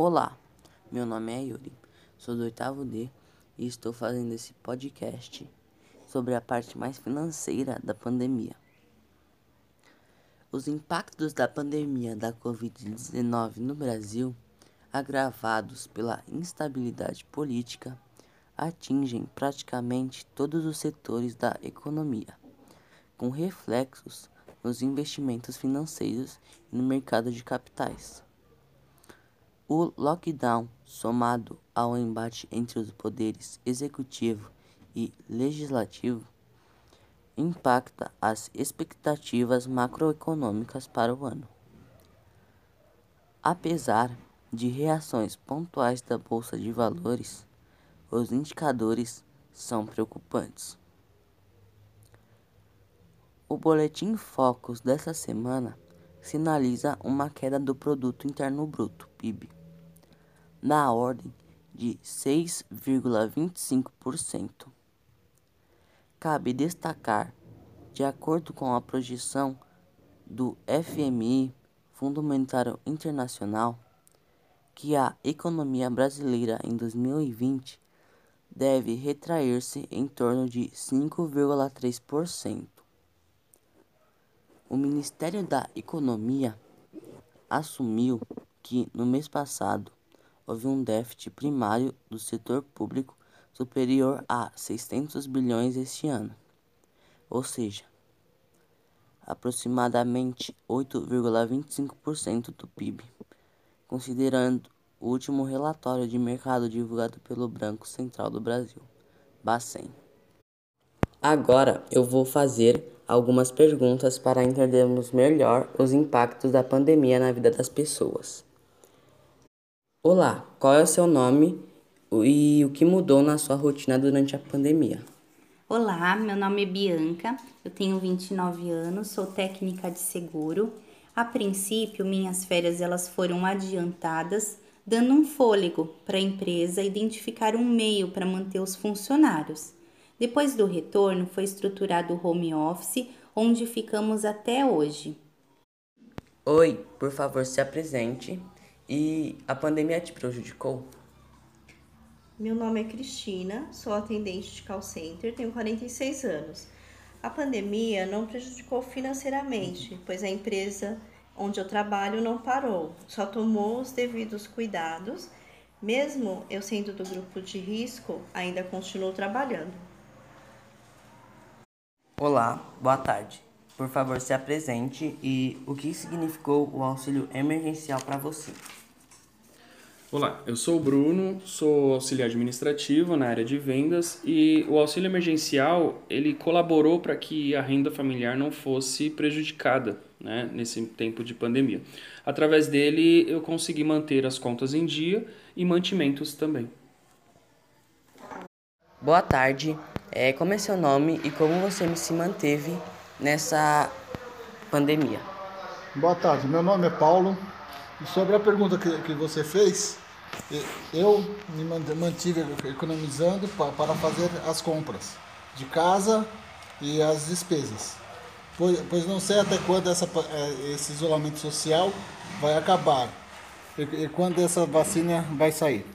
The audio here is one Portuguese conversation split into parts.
Olá, meu nome é Yuri, sou do oitavo D e estou fazendo esse podcast sobre a parte mais financeira da pandemia. Os impactos da pandemia da Covid-19 no Brasil, agravados pela instabilidade política, atingem praticamente todos os setores da economia, com reflexos nos investimentos financeiros e no mercado de capitais. O lockdown, somado ao embate entre os poderes executivo e legislativo, impacta as expectativas macroeconômicas para o ano. Apesar de reações pontuais da bolsa de valores, os indicadores são preocupantes. O boletim Focus dessa semana sinaliza uma queda do produto interno bruto, PIB na ordem de 6,25%. Cabe destacar, de acordo com a projeção do FMI, Fundo Monetário Internacional, que a economia brasileira em 2020 deve retrair-se em torno de 5,3%. O Ministério da Economia assumiu que no mês passado houve um déficit primário do setor público superior a 600 bilhões este ano, ou seja, aproximadamente 8,25% do PIB, considerando o último relatório de mercado divulgado pelo Banco Central do Brasil, Bacen. Agora eu vou fazer algumas perguntas para entendermos melhor os impactos da pandemia na vida das pessoas. Olá, qual é o seu nome e o que mudou na sua rotina durante a pandemia? Olá, meu nome é Bianca, eu tenho 29 anos, sou técnica de seguro. A princípio, minhas férias elas foram adiantadas, dando um fôlego para a empresa identificar um meio para manter os funcionários. Depois do retorno, foi estruturado o home office, onde ficamos até hoje. Oi, por favor, se apresente. E a pandemia te prejudicou? Meu nome é Cristina, sou atendente de call center, tenho 46 anos. A pandemia não prejudicou financeiramente, pois a empresa onde eu trabalho não parou, só tomou os devidos cuidados. Mesmo eu sendo do grupo de risco, ainda continuo trabalhando. Olá, boa tarde. Por favor, se apresente e o que significou o auxílio emergencial para você? Olá, eu sou o Bruno, sou auxiliar administrativo na área de vendas e o auxílio emergencial ele colaborou para que a renda familiar não fosse prejudicada né, nesse tempo de pandemia. Através dele eu consegui manter as contas em dia e mantimentos também. Boa tarde, é, como é seu nome e como você se manteve nessa pandemia? Boa tarde, meu nome é Paulo, sobre a pergunta que, que você fez, eu me mantive economizando para fazer as compras de casa e as despesas. Pois, pois não sei até quando essa, é, esse isolamento social vai acabar e, e quando essa vacina vai sair.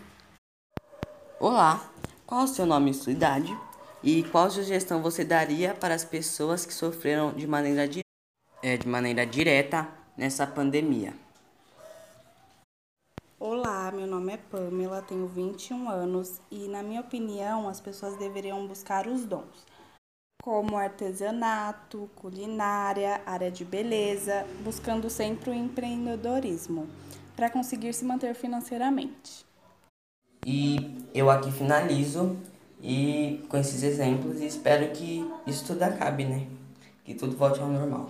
Olá, qual o seu nome e sua idade? E qual sugestão você daria para as pessoas que sofreram de maneira, é, de maneira direta nessa pandemia? Olá, meu nome é Pamela, tenho 21 anos e, na minha opinião, as pessoas deveriam buscar os dons, como artesanato, culinária, área de beleza, buscando sempre o empreendedorismo, para conseguir se manter financeiramente. E eu aqui finalizo e com esses exemplos e espero que isso tudo acabe, né? Que tudo volte ao normal.